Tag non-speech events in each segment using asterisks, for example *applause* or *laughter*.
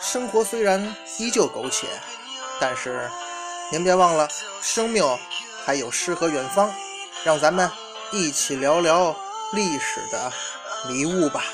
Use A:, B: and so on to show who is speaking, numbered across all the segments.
A: 生活虽然依旧苟且，但是您别忘了，生命还有诗和远方。让咱们一起聊聊历史的迷雾吧。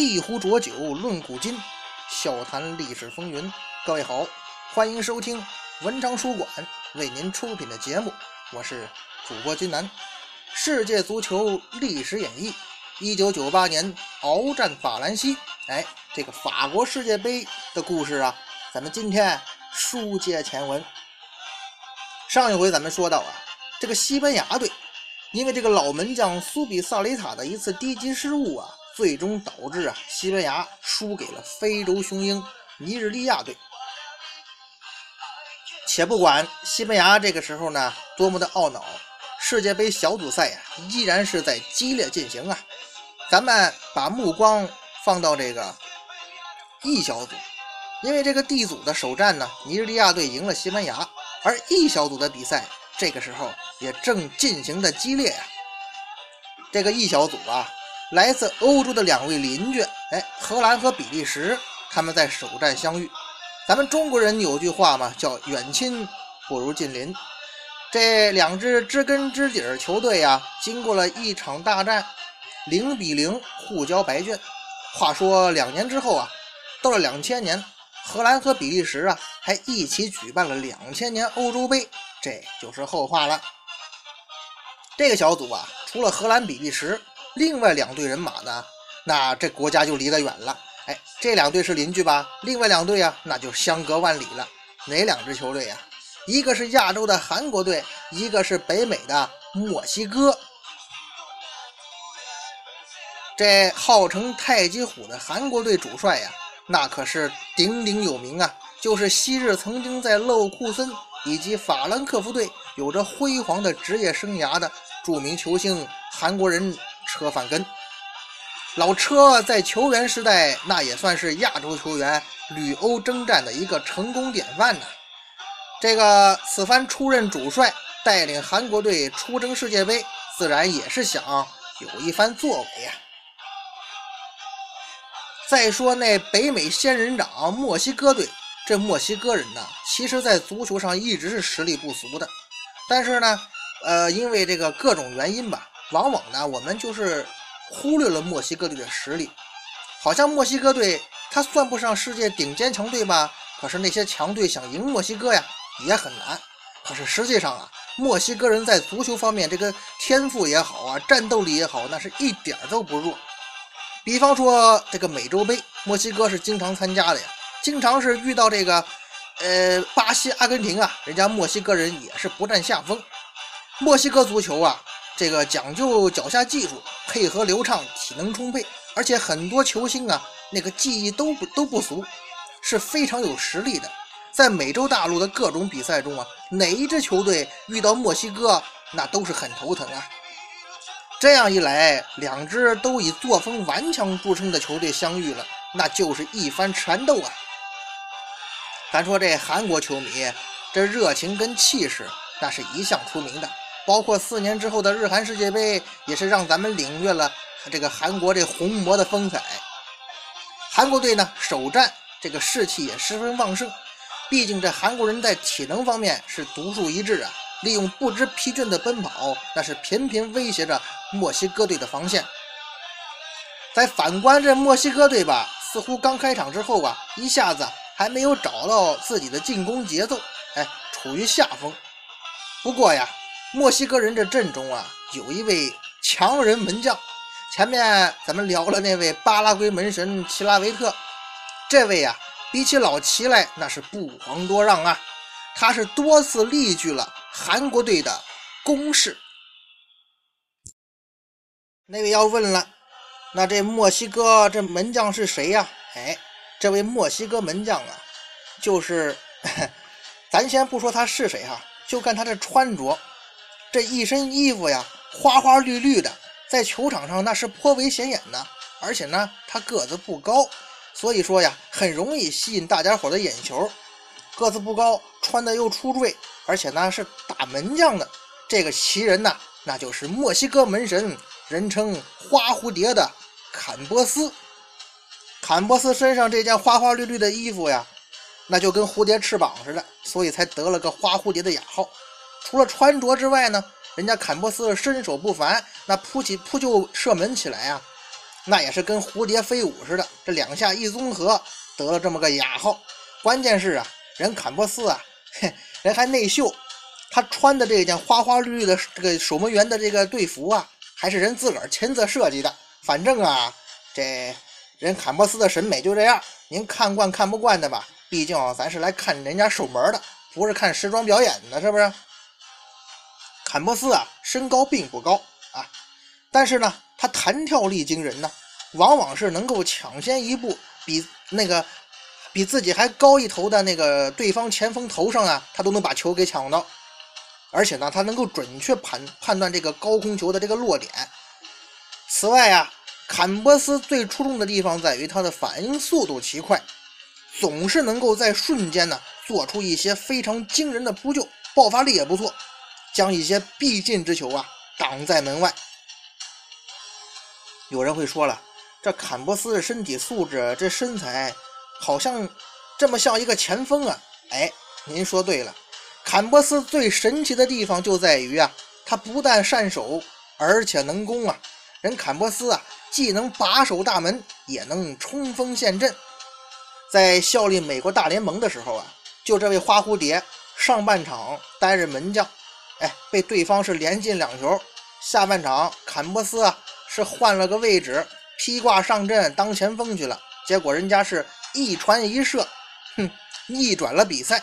A: 一壶浊酒论古今，笑谈历史风云。各位好，欢迎收听文昌书馆为您出品的节目，我是主播金南。世界足球历史演绎，一九九八年鏖战法兰西。哎，这个法国世界杯的故事啊，咱们今天书接前文。上一回咱们说到啊，这个西班牙队因为这个老门将苏比萨雷塔的一次低级失误啊。最终导致啊，西班牙输给了非洲雄鹰尼日利亚队。且不管西班牙这个时候呢多么的懊恼，世界杯小组赛呀依然是在激烈进行啊。咱们把目光放到这个 E 小组，因为这个 D 组的首战呢，尼日利亚队赢了西班牙，而 E 小组的比赛这个时候也正进行的激烈呀。这个 E 小组啊。来自欧洲的两位邻居，哎，荷兰和比利时，他们在首战相遇。咱们中国人有句话嘛，叫远亲不如近邻。这两支知根知底儿球队呀，经过了一场大战，零比零互交白卷。话说两年之后啊，到了两千年，荷兰和比利时啊，还一起举办了两千年欧洲杯，这就是后话了。这个小组啊，除了荷兰、比利时。另外两队人马呢？那这国家就离得远了。哎，这两队是邻居吧？另外两队啊，那就相隔万里了。哪两支球队呀？一个是亚洲的韩国队，一个是北美的墨西哥。这号称太极虎的韩国队主帅呀，那可是鼎鼎有名啊！就是昔日曾经在勒库森以及法兰克福队有着辉煌的职业生涯的著名球星，韩国人。车范根，老车在球员时代那也算是亚洲球员旅欧征战的一个成功典范呢。这个此番出任主帅，带领韩国队出征世界杯，自然也是想有一番作为呀。再说那北美仙人掌墨西哥队，这墨西哥人呢，其实在足球上一直是实力不俗的，但是呢，呃，因为这个各种原因吧。往往呢，我们就是忽略了墨西哥队的实力，好像墨西哥队他算不上世界顶尖强队吧？可是那些强队想赢墨西哥呀，也很难。可是实际上啊，墨西哥人在足球方面这个天赋也好啊，战斗力也好，那是一点都不弱。比方说这个美洲杯，墨西哥是经常参加的呀，经常是遇到这个呃巴西、阿根廷啊，人家墨西哥人也是不占下风。墨西哥足球啊。这个讲究脚下技术，配合流畅，体能充沛，而且很多球星啊，那个技艺都不都不俗，是非常有实力的。在美洲大陆的各种比赛中啊，哪一支球队遇到墨西哥，那都是很头疼啊。这样一来，两支都以作风顽强著称的球队相遇了，那就是一番缠斗啊。咱说这韩国球迷，这热情跟气势，那是一向出名的。包括四年之后的日韩世界杯，也是让咱们领略了这个韩国这红魔的风采。韩国队呢，首战这个士气也十分旺盛，毕竟这韩国人在体能方面是独树一帜啊，利用不知疲倦的奔跑，那是频频威胁着墨西哥队的防线。再反观这墨西哥队吧，似乎刚开场之后啊，一下子还没有找到自己的进攻节奏，哎，处于下风。不过呀，墨西哥人这阵中啊，有一位强人门将。前面咱们聊了那位巴拉圭门神齐拉维特，这位呀，比起老齐来那是不遑多让啊。他是多次力拒了韩国队的攻势。那位要问了，那这墨西哥这门将是谁呀？哎，这位墨西哥门将啊，就是 *laughs* 咱先不说他是谁哈，就看他这穿着，这一身衣服呀，花花绿绿的。在球场上那是颇为显眼的，而且呢，他个子不高，所以说呀，很容易吸引大家伙的眼球。个子不高，穿的又出锐，而且呢是打门将的这个奇人呐，那就是墨西哥门神，人称花蝴蝶的坎波斯。坎波斯身上这件花花绿绿的衣服呀，那就跟蝴蝶翅膀似的，所以才得了个花蝴蝶的雅号。除了穿着之外呢？人家坎波斯身手不凡，那扑起扑救射门起来啊，那也是跟蝴蝶飞舞似的。这两下一综合，得了这么个雅号。关键是啊，人坎波斯啊，嘿人还内秀，他穿的这件花花绿绿的这个守门员的这个队服啊，还是人自个儿亲自设计的。反正啊，这人坎波斯的审美就这样，您看惯看不惯的吧？毕竟咱是来看人家守门的，不是看时装表演的，是不是？坎波斯啊，身高并不高啊，但是呢，他弹跳力惊人呢，往往是能够抢先一步，比那个比自己还高一头的那个对方前锋头上啊，他都能把球给抢到。而且呢，他能够准确判判断这个高空球的这个落点。此外啊，坎波斯最出众的地方在于他的反应速度奇快，总是能够在瞬间呢做出一些非常惊人的扑救，爆发力也不错。将一些必进之球啊挡在门外。有人会说了，这坎波斯的身体素质，这身材好像这么像一个前锋啊！哎，您说对了，坎波斯最神奇的地方就在于啊，他不但善守，而且能攻啊！人坎波斯啊，既能把守大门，也能冲锋陷阵。在效力美国大联盟的时候啊，就这位花蝴蝶，上半场担任门将。哎，被对方是连进两球。下半场，坎波斯啊是换了个位置，披挂上阵当前锋去了。结果人家是一传一射，哼，逆转了比赛。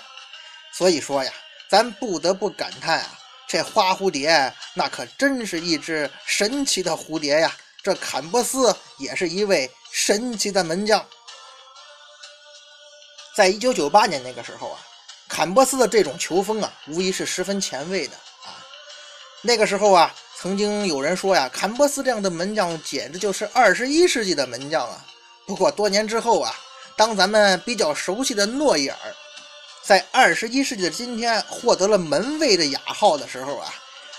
A: 所以说呀，咱不得不感叹啊，这花蝴蝶那可真是一只神奇的蝴蝶呀。这坎波斯也是一位神奇的门将。在一九九八年那个时候啊，坎波斯的这种球风啊，无疑是十分前卫的啊。那个时候啊，曾经有人说呀，坎波斯这样的门将简直就是二十一世纪的门将啊。不过多年之后啊，当咱们比较熟悉的诺伊尔在二十一世纪的今天获得了门卫的雅号的时候啊，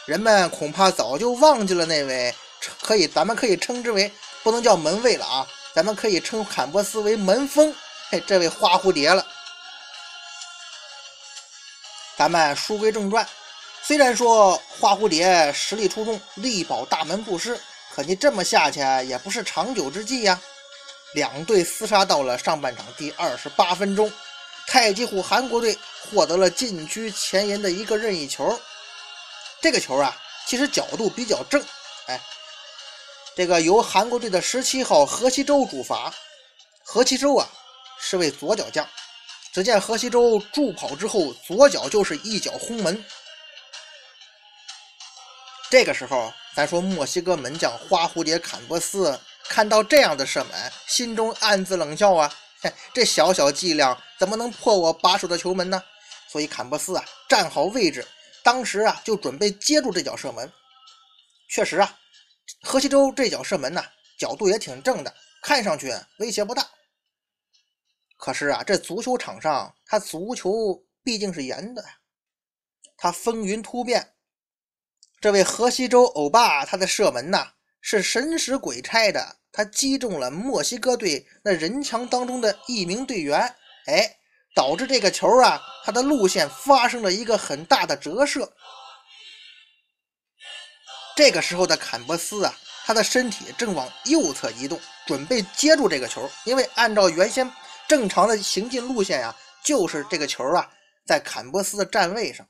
A: 人们恐怕早就忘记了那位可以咱们可以称之为不能叫门卫了啊，咱们可以称坎波斯为门锋，嘿，这位花蝴蝶了。咱们书归正传。虽然说花蝴蝶实力出众，力保大门不失，可你这么下去也不是长久之计呀。两队厮杀到了上半场第二十八分钟，太极虎韩国队获得了禁区前沿的一个任意球。这个球啊，其实角度比较正，哎，这个由韩国队的十七号何其洲主罚。何其洲啊，是位左脚将。只见何西洲助跑之后，左脚就是一脚轰门。这个时候，咱说墨西哥门将花蝴蝶坎波斯看到这样的射门，心中暗自冷笑啊！这小小伎俩怎么能破我把守的球门呢？所以坎波斯啊，站好位置，当时啊就准备接住这脚射门。确实啊，河西洲这脚射门呢，角度也挺正的，看上去威胁不大。可是啊，这足球场上，他足球毕竟是圆的，他风云突变。这位河西州欧巴，他的射门呐是神使鬼差的，他击中了墨西哥队那人墙当中的一名队员，哎，导致这个球啊，它的路线发生了一个很大的折射。这个时候的坎波斯啊，他的身体正往右侧移动，准备接住这个球。因为按照原先正常的行进路线呀，就是这个球啊在坎波斯的站位上。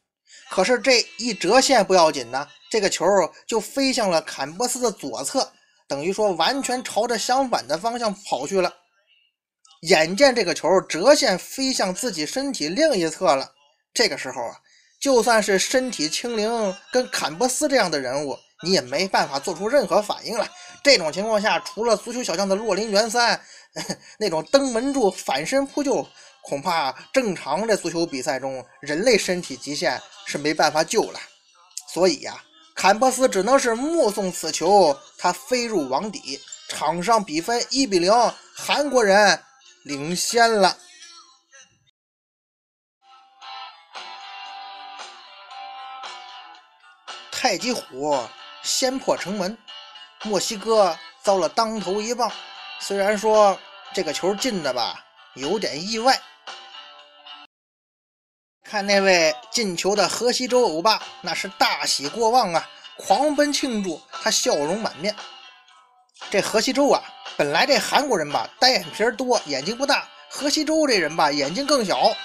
A: 可是这一折线不要紧呢，这个球就飞向了坎波斯的左侧，等于说完全朝着相反的方向跑去了。眼见这个球折线飞向自己身体另一侧了，这个时候啊，就算是身体轻灵跟坎波斯这样的人物，你也没办法做出任何反应了。这种情况下，除了足球小将的洛林元三 *laughs* 那种登门柱反身扑救，恐怕正常的足球比赛中人类身体极限是没办法救了。所以呀，坎波斯只能是目送此球他飞入网底，场上比分一比零，韩国人。领先了，太极虎先破城门，墨西哥遭了当头一棒。虽然说这个球进的吧，有点意外。看那位进球的河西州欧巴，那是大喜过望啊，狂奔庆祝，他笑容满面。这河西州啊。本来这韩国人吧，单眼皮多，眼睛不大。河西洲这人吧，眼睛更小，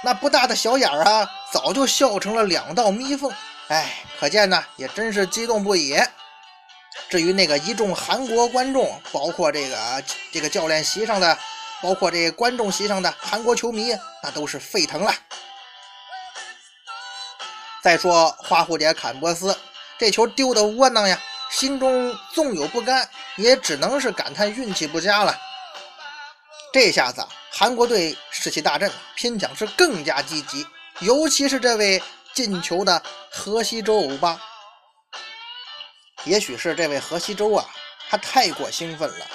A: 那不大的小眼儿啊，早就笑成了两道眯缝。哎，可见呢，也真是激动不已。至于那个一众韩国观众，包括这个这个教练席上的，包括这观众席上的韩国球迷，那都是沸腾了。再说花蝴蝶坎波斯，这球丢的窝囊呀。心中纵有不甘，也只能是感叹运气不佳了。这下子韩国队士气大振，拼抢是更加积极，尤其是这位进球的河西州欧巴。也许是这位河西州啊，他太过兴奋了。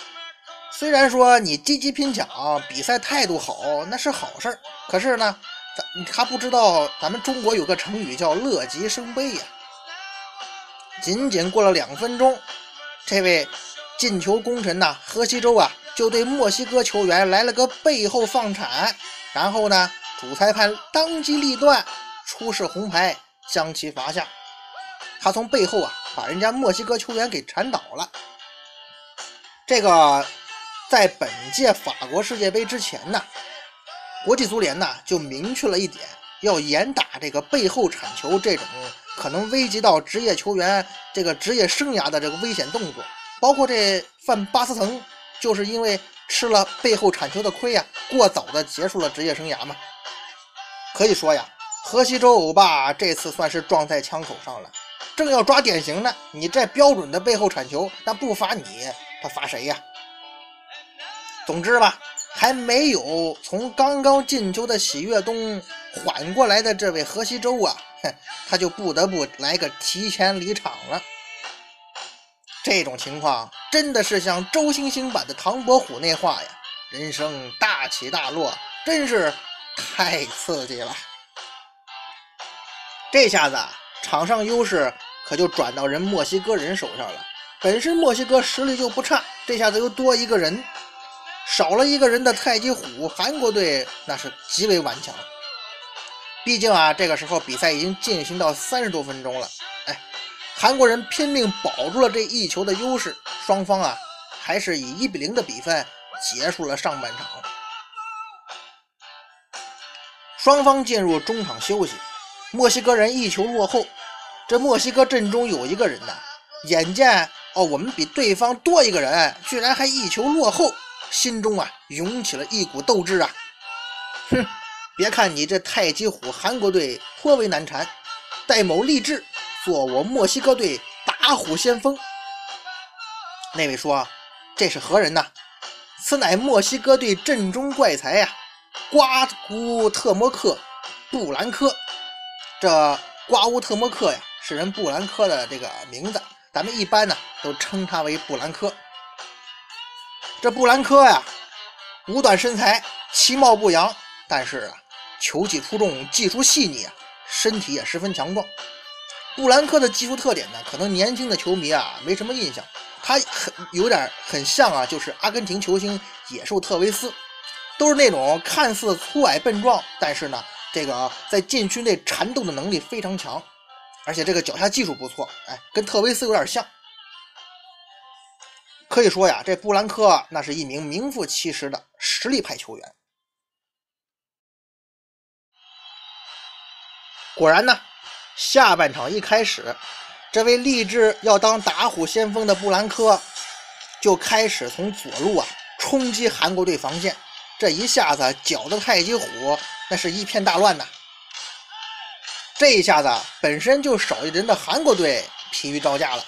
A: 虽然说你积极拼抢，比赛态度好，那是好事儿。可是呢，咱他不知道咱们中国有个成语叫乐极生悲呀。仅仅过了两分钟，这位进球功臣呐，河西州啊，就对墨西哥球员来了个背后放铲，然后呢，主裁判当机立断出示红牌，将其罚下。他从背后啊，把人家墨西哥球员给铲倒了。这个在本届法国世界杯之前呢，国际足联呢就明确了一点，要严打这个背后铲球这种。可能危及到职业球员这个职业生涯的这个危险动作，包括这范巴斯滕，就是因为吃了背后铲球的亏呀，过早的结束了职业生涯嘛。可以说呀，河西州欧巴这次算是撞在枪口上了，正要抓典型呢，你这标准的背后铲球，那不罚你，他罚谁呀？总之吧，还没有从刚刚进球的喜悦中缓过来的这位河西州啊。哼他就不得不来个提前离场了。这种情况真的是像周星星版的唐伯虎那话呀：“人生大起大落，真是太刺激了。”这下子，场上优势可就转到人墨西哥人手上了。本身墨西哥实力就不差，这下子又多一个人，少了一个人的太极虎韩国队那是极为顽强。毕竟啊，这个时候比赛已经进行到三十多分钟了。哎，韩国人拼命保住了这一球的优势，双方啊还是以一比零的比分结束了上半场。双方进入中场休息，墨西哥人一球落后。这墨西哥阵中有一个人呐，眼见哦我们比对方多一个人，居然还一球落后，心中啊涌起了一股斗志啊，哼。别看你这太极虎韩国队颇为难缠，戴某立志做我墨西哥队打虎先锋。那位说：“这是何人呐？”此乃墨西哥队阵中怪才呀，瓜古特莫克布兰科。这瓜乌特莫克呀，是人布兰科的这个名字，咱们一般呢都称他为布兰科。这布兰科呀，五短身材，其貌不扬，但是啊。球技出众，技术细腻啊，身体也十分强壮。布兰科的技术特点呢，可能年轻的球迷啊没什么印象。他很有点很像啊，就是阿根廷球星野兽特维斯，都是那种看似粗矮笨壮，但是呢，这个啊在禁区内缠斗的能力非常强，而且这个脚下技术不错，哎，跟特维斯有点像。可以说呀，这布兰科那是一名名副其实的实力派球员。果然呢，下半场一开始，这位立志要当打虎先锋的布兰科就开始从左路啊冲击韩国队防线。这一下子搅得太极虎那是一片大乱呐！这一下子本身就少一人的韩国队疲于招架了。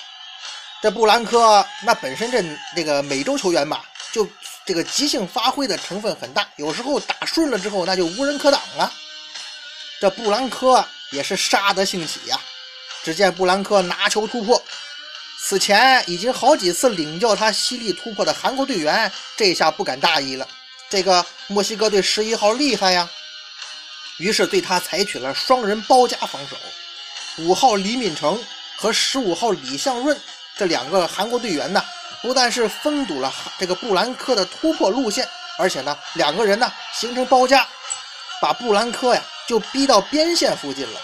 A: 这布兰科那本身这这个美洲球员吧，就这个即兴发挥的成分很大，有时候打顺了之后那就无人可挡啊。这布兰科。也是杀得兴起呀！只见布兰科拿球突破，此前已经好几次领教他犀利突破的韩国队员，这下不敢大意了。这个墨西哥队十一号厉害呀！于是对他采取了双人包夹防守。五号李敏成和十五号李相润这两个韩国队员呢，不但是封堵了这个布兰科的突破路线，而且呢，两个人呢形成包夹，把布兰科呀。就逼到边线附近了，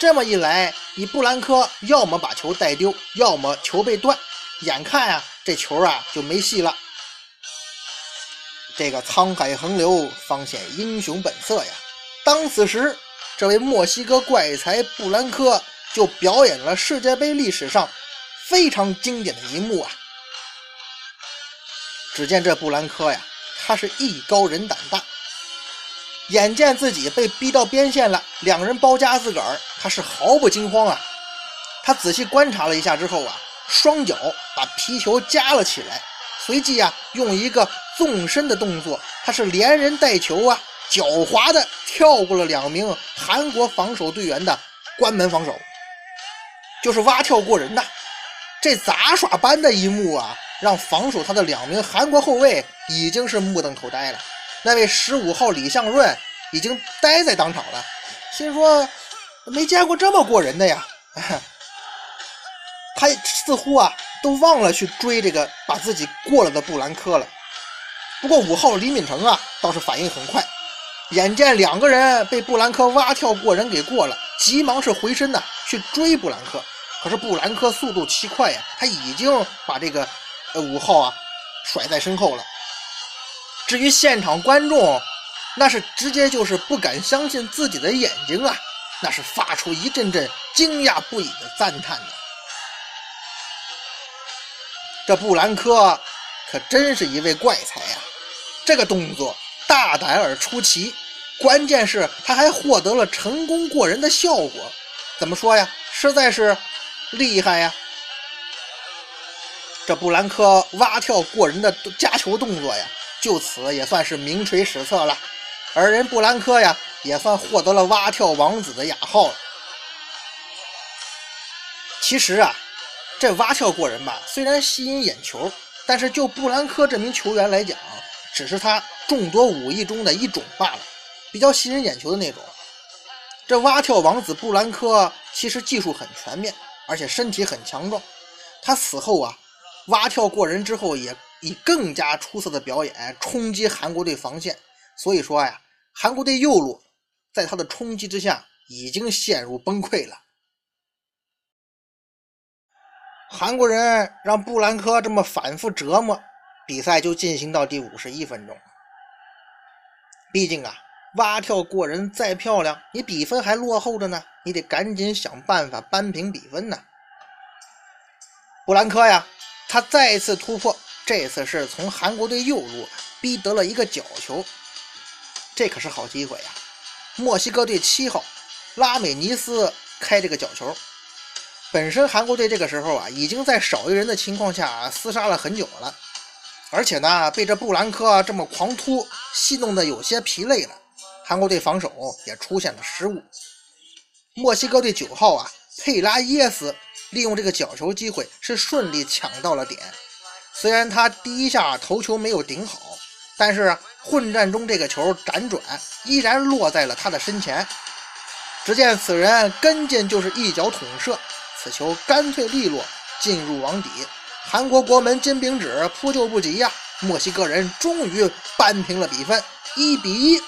A: 这么一来，你布兰科要么把球带丢，要么球被断，眼看啊，这球啊就没戏了。这个沧海横流，方显英雄本色呀！当此时，这位墨西哥怪才布兰科就表演了世界杯历史上非常经典的一幕啊！只见这布兰科呀，他是艺高人胆大。眼见自己被逼到边线了，两人包夹自个儿，他是毫不惊慌啊！他仔细观察了一下之后啊，双脚把皮球夹了起来，随即啊，用一个纵身的动作，他是连人带球啊，狡猾的跳过了两名韩国防守队员的关门防守，就是蛙跳过人呐！这杂耍般的一幕啊，让防守他的两名韩国后卫已经是目瞪口呆了。那位十五号李相润已经呆在当场了，心说没见过这么过人的呀！*laughs* 他似乎啊都忘了去追这个把自己过了的布兰科了。不过五号李敏成啊倒是反应很快，眼见两个人被布兰科蛙跳过人给过了，急忙是回身呢去追布兰科。可是布兰科速度奇快呀，他已经把这个呃五号啊甩在身后了。至于现场观众，那是直接就是不敢相信自己的眼睛啊！那是发出一阵阵惊讶不已的赞叹呢。这布兰科可真是一位怪才呀！这个动作大胆而出奇，关键是他还获得了成功过人的效果。怎么说呀？实在是厉害呀！这布兰科蛙跳过人的夹球动作呀！就此也算是名垂史册了，而人布兰科呀，也算获得了“蛙跳王子”的雅号。其实啊，这蛙跳过人吧，虽然吸引眼球，但是就布兰科这名球员来讲，只是他众多武艺中的一种罢了，比较吸引眼球的那种。这蛙跳王子布兰科其实技术很全面，而且身体很强壮。他死后啊，蛙跳过人之后也。以更加出色的表演冲击韩国队防线，所以说呀，韩国队右路在他的冲击之下已经陷入崩溃了。韩国人让布兰科这么反复折磨，比赛就进行到第五十一分钟。毕竟啊，蛙跳过人再漂亮，你比分还落后着呢，你得赶紧想办法扳平比分呢。布兰科呀，他再一次突破。这次是从韩国队右路逼得了一个角球，这可是好机会呀！墨西哥队七号拉美尼斯开这个角球。本身韩国队这个时候啊，已经在少一人的情况下厮杀了很久了，而且呢，被这布兰科这么狂突戏弄的有些疲累了。韩国队防守也出现了失误。墨西哥队九号啊，佩拉耶斯利用这个角球机会是顺利抢到了点。虽然他第一下头球没有顶好，但是混战中这个球辗转依然落在了他的身前。只见此人跟进就是一脚捅射，此球干脆利落进入网底。韩国国门金饼纸扑救不及呀！墨西哥人终于扳平了比分，一比一。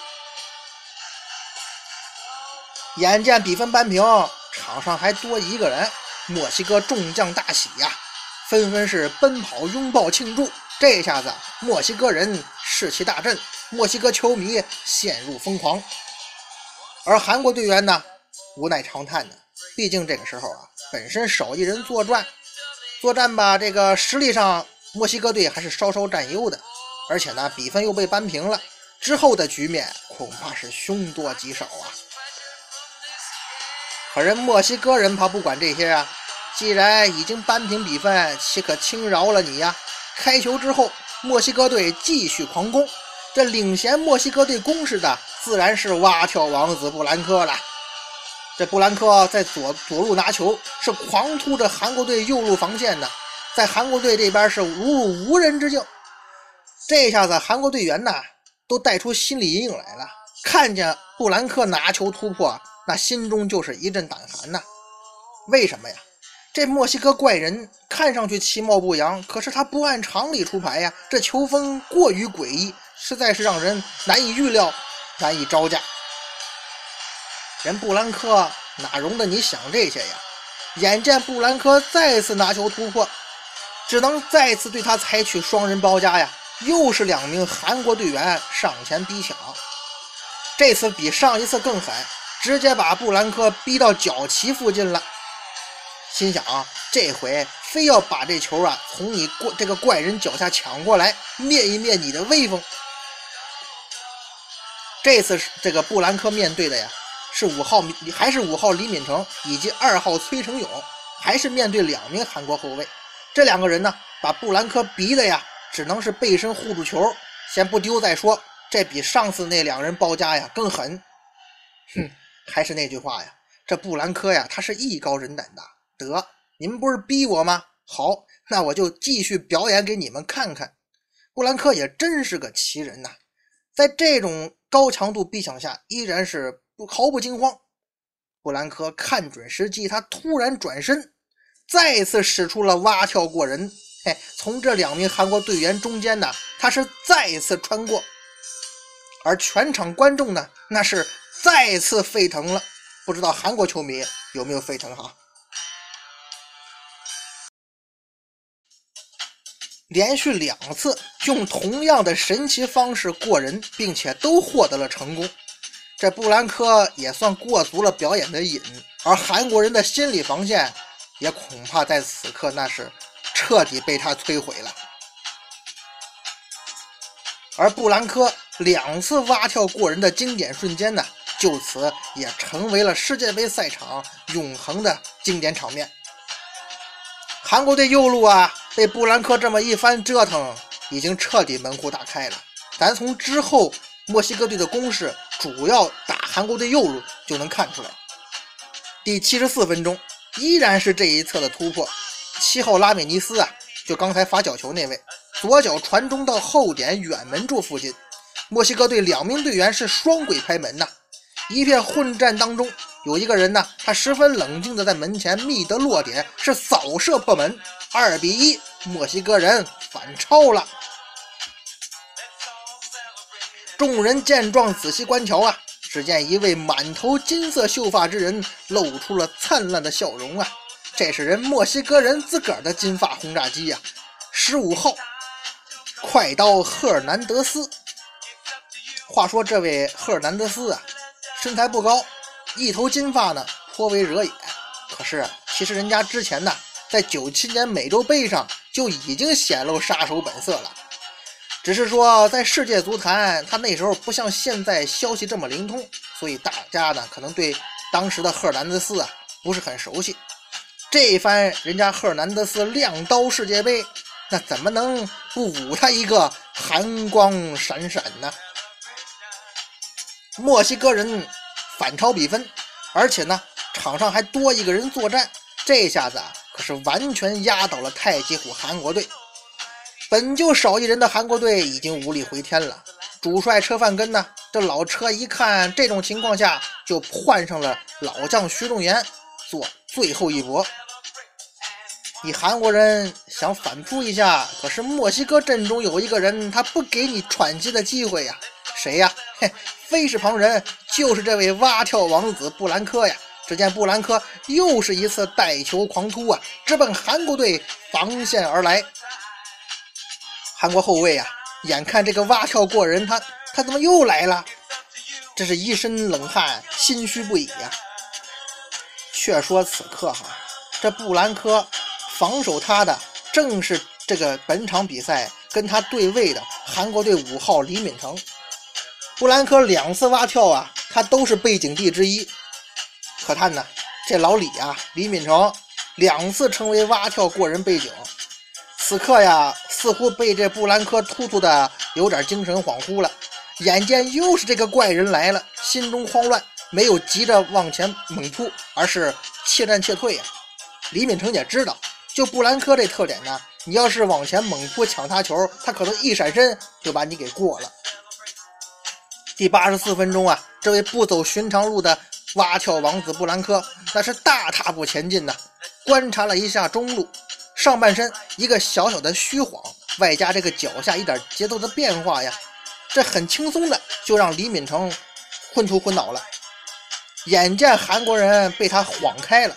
A: 眼见比分扳平，场上还多一个人，墨西哥众将大喜呀！纷纷是奔跑拥抱庆祝。这下子，墨西哥人士气大振，墨西哥球迷陷入疯狂。而韩国队员呢，无奈长叹呢，毕竟这个时候啊，本身少一人作战，作战吧，这个实力上墨西哥队还是稍稍占优的，而且呢，比分又被扳平了，之后的局面恐怕是凶多吉少啊。可人墨西哥人他不管这些啊，既然已经扳平比分，岂可轻饶了你呀？开球之后，墨西哥队继续狂攻，这领衔墨西哥队攻势的自然是蛙跳王子布兰科了。这布兰科在左左路拿球，是狂突着韩国队右路防线的，在韩国队这边是如入无人之境。这下子韩国队员呢都带出心理阴影来了，看见布兰科拿球突破。那心中就是一阵胆寒呐！为什么呀？这墨西哥怪人看上去其貌不扬，可是他不按常理出牌呀！这球风过于诡异，实在是让人难以预料、难以招架。人布兰科哪容得你想这些呀？眼见布兰科再次拿球突破，只能再次对他采取双人包夹呀！又是两名韩国队员上前逼抢，这次比上一次更狠。直接把布兰科逼到脚旗附近了，心想这回非要把这球啊从你怪这个怪人脚下抢过来，灭一灭你的威风。这次这个布兰科面对的呀是五号还是五号李敏成以及二号崔成勇，还是面对两名韩国后卫。这两个人呢，把布兰科逼的呀，只能是背身护住球，先不丢再说。这比上次那两人包夹呀更狠，哼。还是那句话呀，这布兰科呀，他是艺高人胆大。得，你们不是逼我吗？好，那我就继续表演给你们看看。布兰科也真是个奇人呐，在这种高强度逼抢下，依然是不毫不惊慌。布兰科看准时机，他突然转身，再次使出了蛙跳过人。嘿，从这两名韩国队员中间呢，他是再一次穿过，而全场观众呢，那是。再次沸腾了，不知道韩国球迷有没有沸腾哈？连续两次用同样的神奇方式过人，并且都获得了成功，这布兰科也算过足了表演的瘾，而韩国人的心理防线也恐怕在此刻那是彻底被他摧毁了。而布兰科两次蛙跳过人的经典瞬间呢？就此也成为了世界杯赛场永恒的经典场面。韩国队右路啊，被布兰科这么一番折腾，已经彻底门户大开了。咱从之后墨西哥队的攻势主要打韩国队右路就能看出来。第七十四分钟，依然是这一侧的突破，七号拉美尼斯啊，就刚才罚角球那位，左脚传中到后点远门柱附近，墨西哥队两名队员是双轨拍门呐。一片混战当中，有一个人呢，他十分冷静地在门前觅得落点，是扫射破门，二比一，墨西哥人反超了。众人见状，仔细观瞧啊，只见一位满头金色秀发之人露出了灿烂的笑容啊，这是人墨西哥人自个儿的金发轰炸机呀，十五号快刀赫尔南德斯。话说这位赫尔南德斯啊。身材不高，一头金发呢，颇为惹眼。可是，其实人家之前呢，在九七年美洲杯上就已经显露杀手本色了。只是说，在世界足坛，他那时候不像现在消息这么灵通，所以大家呢，可能对当时的赫尔南德斯啊不是很熟悉。这一番人家赫尔南德斯亮刀世界杯，那怎么能不舞他一个寒光闪闪呢？墨西哥人反超比分，而且呢，场上还多一个人作战，这下子啊，可是完全压倒了太极虎韩国队。本就少一人的韩国队已经无力回天了。主帅车范根呢，这老车一看这种情况下，就换上了老将徐仲言做最后一搏。你韩国人想反扑一下，可是墨西哥阵中有一个人，他不给你喘息的机会呀。谁呀？嘿，非是旁人，就是这位蛙跳王子布兰科呀！只见布兰科又是一次带球狂突啊，直奔韩国队防线而来。韩国后卫啊，眼看这个蛙跳过人，他他怎么又来了？这是一身冷汗，心虚不已呀。却说此刻哈，这布兰科防守他的正是这个本场比赛跟他对位的韩国队五号李敏成。布兰科两次蛙跳啊，他都是背景地之一。可叹呢，这老李啊，李敏成两次成为蛙跳过人背景。此刻呀，似乎被这布兰科突突的有点精神恍惚了。眼见又是这个怪人来了，心中慌乱，没有急着往前猛扑，而是怯战怯退呀。李敏成也知道，就布兰科这特点呢，你要是往前猛扑抢他球，他可能一闪身就把你给过了。第八十四分钟啊，这位不走寻常路的蛙跳王子布兰科，那是大踏步前进呐。观察了一下中路，上半身一个小小的虚晃，外加这个脚下一点节奏的变化呀，这很轻松的就让李敏成昏头昏脑了。眼见韩国人被他晃开了，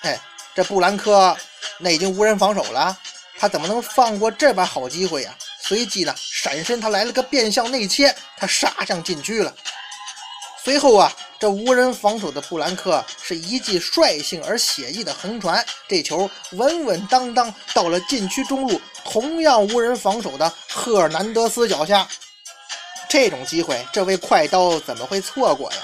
A: 哎，这布兰科那已经无人防守了，他怎么能放过这把好机会呀？随即呢，闪身，他来了个变向内切，他杀向禁区了。随后啊，这无人防守的布兰克是一记率性而写意的横传，这球稳稳当当到了禁区中路，同样无人防守的赫尔南德斯脚下。这种机会，这位快刀怎么会错过呀？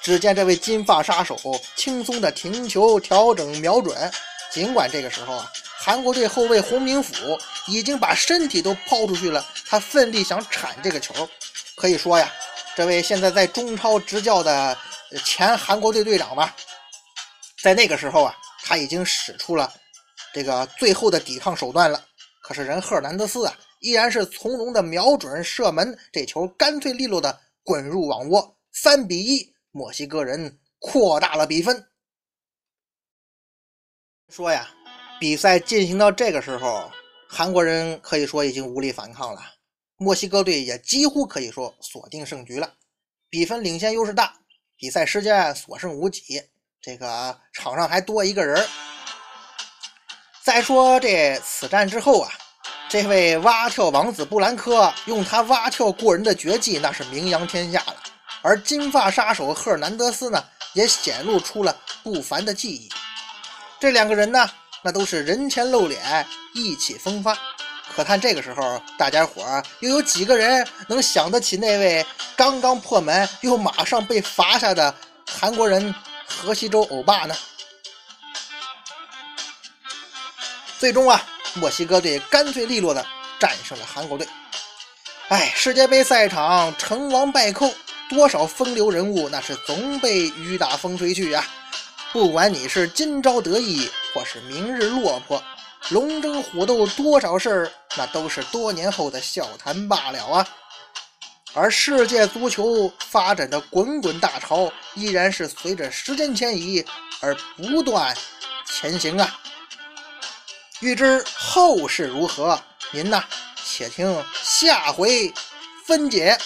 A: 只见这位金发杀手轻松的停球、调整瞄准，尽管这个时候啊。韩国队后卫洪明甫已经把身体都抛出去了，他奋力想铲这个球。可以说呀，这位现在在中超执教的前韩国队队长吧，在那个时候啊，他已经使出了这个最后的抵抗手段了。可是人赫尔南德斯啊，依然是从容的瞄准射门，这球干脆利落的滚入网窝，三比一，墨西哥人扩大了比分。说呀。比赛进行到这个时候，韩国人可以说已经无力反抗了，墨西哥队也几乎可以说锁定胜局了，比分领先优势大，比赛时间所剩无几，这个场上还多一个人。再说这此战之后啊，这位蛙跳王子布兰科用他蛙跳过人的绝技那是名扬天下了，而金发杀手赫尔南德斯呢也显露出了不凡的技艺，这两个人呢。那都是人前露脸，意气风发。可叹这个时候，大家伙儿又有几个人能想得起那位刚刚破门又马上被罚下的韩国人河西洲欧巴呢？最终啊，墨西哥队干脆利落的战胜了韩国队。哎，世界杯赛场成王败寇，多少风流人物那是总被雨打风吹去呀！不管你是今朝得意，或是明日落魄，龙争虎斗多少事儿，那都是多年后的笑谈罢了啊。而世界足球发展的滚滚大潮，依然是随着时间迁移而不断前行啊。欲知后事如何，您呐，且听下回分解。